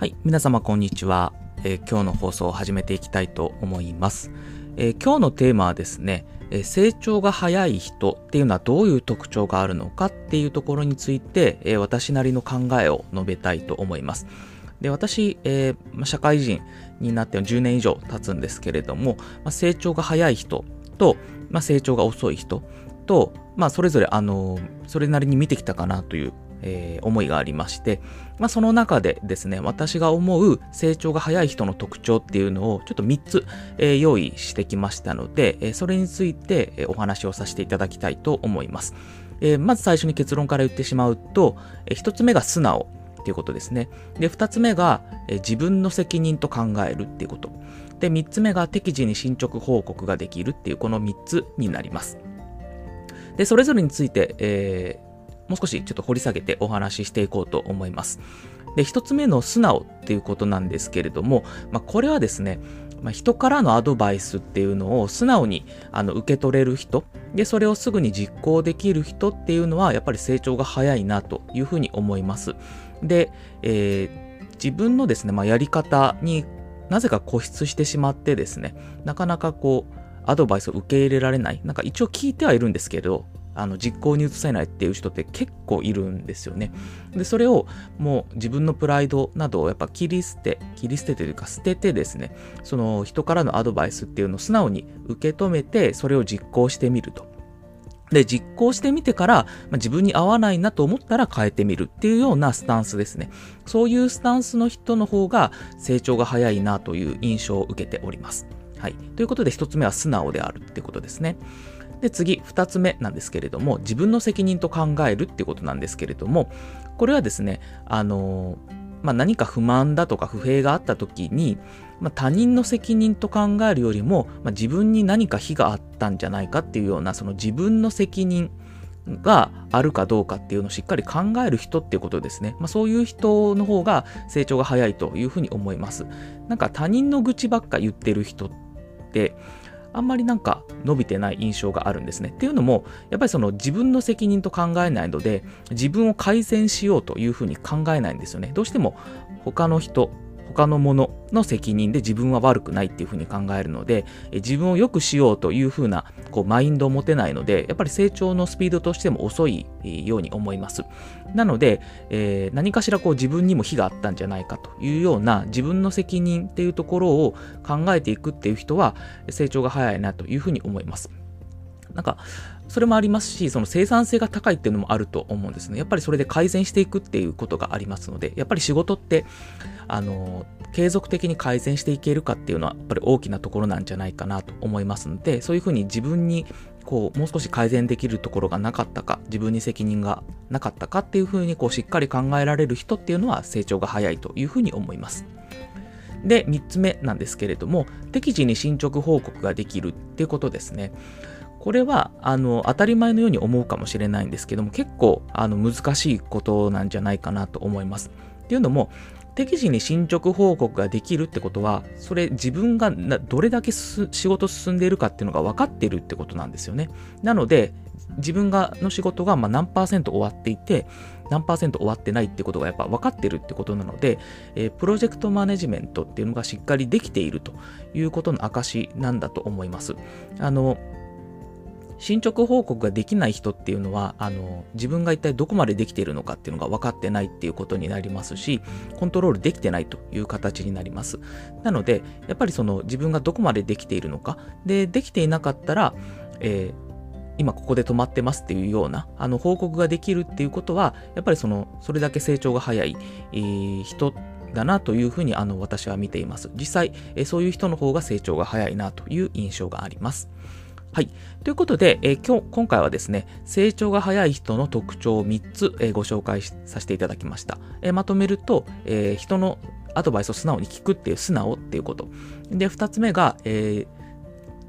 はい、皆様こんにちは、えー今日の放送を始めていきたいと思います。えー今日のテーマはですね、えー成長が早い人っていうのはどういう特徴があるのかっていうところについて、えー私なりの考えを述べたいと思います。で私、えー社会人になって10年以上経つんですけれども、まあ、成長が早い人と、まあ、成長が遅い人と、まあ、それぞれ、あのそれなりに見てきたかなという、えー思いがありまして、まあ、その中でですね、私が思う成長が早い人の特徴っていうのをちょっと3つ、えー用意してきましたので、えそれについてお話をさせていただきたいと思います。えまず最初に結論から言ってしまうと、え1つ目が素直っていうことですね。で、2つ目が、え自分の責任と考えるっていうこと。で、3つ目が適時に進捗報告ができるっていうこの3つになります。で、それぞれについて、えーもう少しちょっと掘り下げてお話ししていこうと思います。で、一つ目の素直っていうことなんですけれども、まあ、これはですね、まあ、人からのアドバイスっていうのを素直にあの受け取れる人、で、それをすぐに実行できる人っていうのは、やっぱり成長が早いなというふうに思います。で、えー自分のですね、まあ、やり方になぜか固執してしまってですね、なかなかこう、アドバイスを受け入れられない。なんか一応聞いてはいるんですけど、あの実行に移せないっていう人って結構いるんですよね。で、それをもう自分のプライドなどをやっぱ切り捨て、切り捨てというか捨ててですね、その人からのアドバイスっていうのを素直に受け止めて、それを実行してみると。で、実行してみてから、まあ、自分に合わないなと思ったら変えてみるっていうようなスタンスですね。そういうスタンスの人の方が成長が早いなという印象を受けております。はい。ということで、一つ目は素直であるってことですね。で、次、二つ目なんですけれども、自分の責任と考えるってことなんですけれども、これはですね、あのまあ、何か不満だとか不平があった時に、まあ、他人の責任と考えるよりも、まあ、自分に何か非があったんじゃないかっていうような、その自分の責任があるかどうかっていうのをしっかり考える人っていうことですね。まあ、そういう人の方が成長が早いというふうに思います。なんか他人の愚痴ばっか言ってる人って、あんまりなんか伸びてない印象があるんですね。っていうのも、やっぱりその自分の責任と考えないので、自分を改善しようというふうに考えないんですよね。どうしても他の人、他のものの責任で自分は悪くないっていうふうに考えるので、自分を良くしようというふうなこうマインドを持てないので、やっぱり成長のスピードとしても遅いように思います。なので、えー何かしらこう自分にも非があったんじゃないかというような自分の責任っていうところを考えていくっていう人は成長が早いなというふうに思います。なんか、それもありますし、その生産性が高いっていうのもあると思うんですね。やっぱりそれで改善していくっていうことがありますので、やっぱり仕事って、あの、継続的に改善していけるかっていうのは、やっぱり大きなところなんじゃないかなと思いますので、そういうふうに自分に、こう、もう少し改善できるところがなかったか、自分に責任がなかったかっていうふうに、こう、しっかり考えられる人っていうのは成長が早いというふうに思います。で、3つ目なんですけれども、適時に進捗報告ができるっていうことですね。これは、あの、当たり前のように思うかもしれないんですけども、結構、あの、難しいことなんじゃないかなと思います。っていうのも、適時に進捗報告ができるってことは、それ自分がどれだけ仕事進んでいるかっていうのが分かってるってことなんですよね。なので、自分がの仕事がま何パーセント終わっていて、何パーセント終わってないってことがやっぱ分かってるってことなので、えープロジェクトマネジメントっていうのがしっかりできているということの証なんだと思います。あの、進捗報告ができない人っていうのは、あの、自分が一体どこまでできているのかっていうのが分かってないっていうことになりますし、コントロールできてないという形になります。なので、やっぱりその自分がどこまでできているのか、で、できていなかったら、えー今ここで止まってますっていうような、あの、報告ができるっていうことは、やっぱりその、それだけ成長が早い、えー人だなというふうに、あの、私は見ています。実際、えーそういう人の方が成長が早いなという印象があります。はい。ということで、えー今日、今回はですね、成長が早い人の特徴を3つ、えーご紹介させていただきました。えーまとめると、え人のアドバイスを素直に聞くっていう素直っていうこと。で、2つ目が、え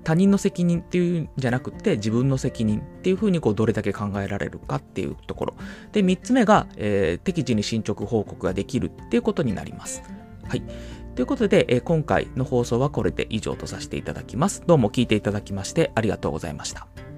他人の責任っていうんじゃなくて自分の責任っていうふうにこうどれだけ考えられるかっていうところ。で、3つ目が、えー適時に進捗報告ができるっていうことになります。はい。ということで、えー今回の放送はこれで以上とさせていただきます。どうも聞いていただきましてありがとうございました。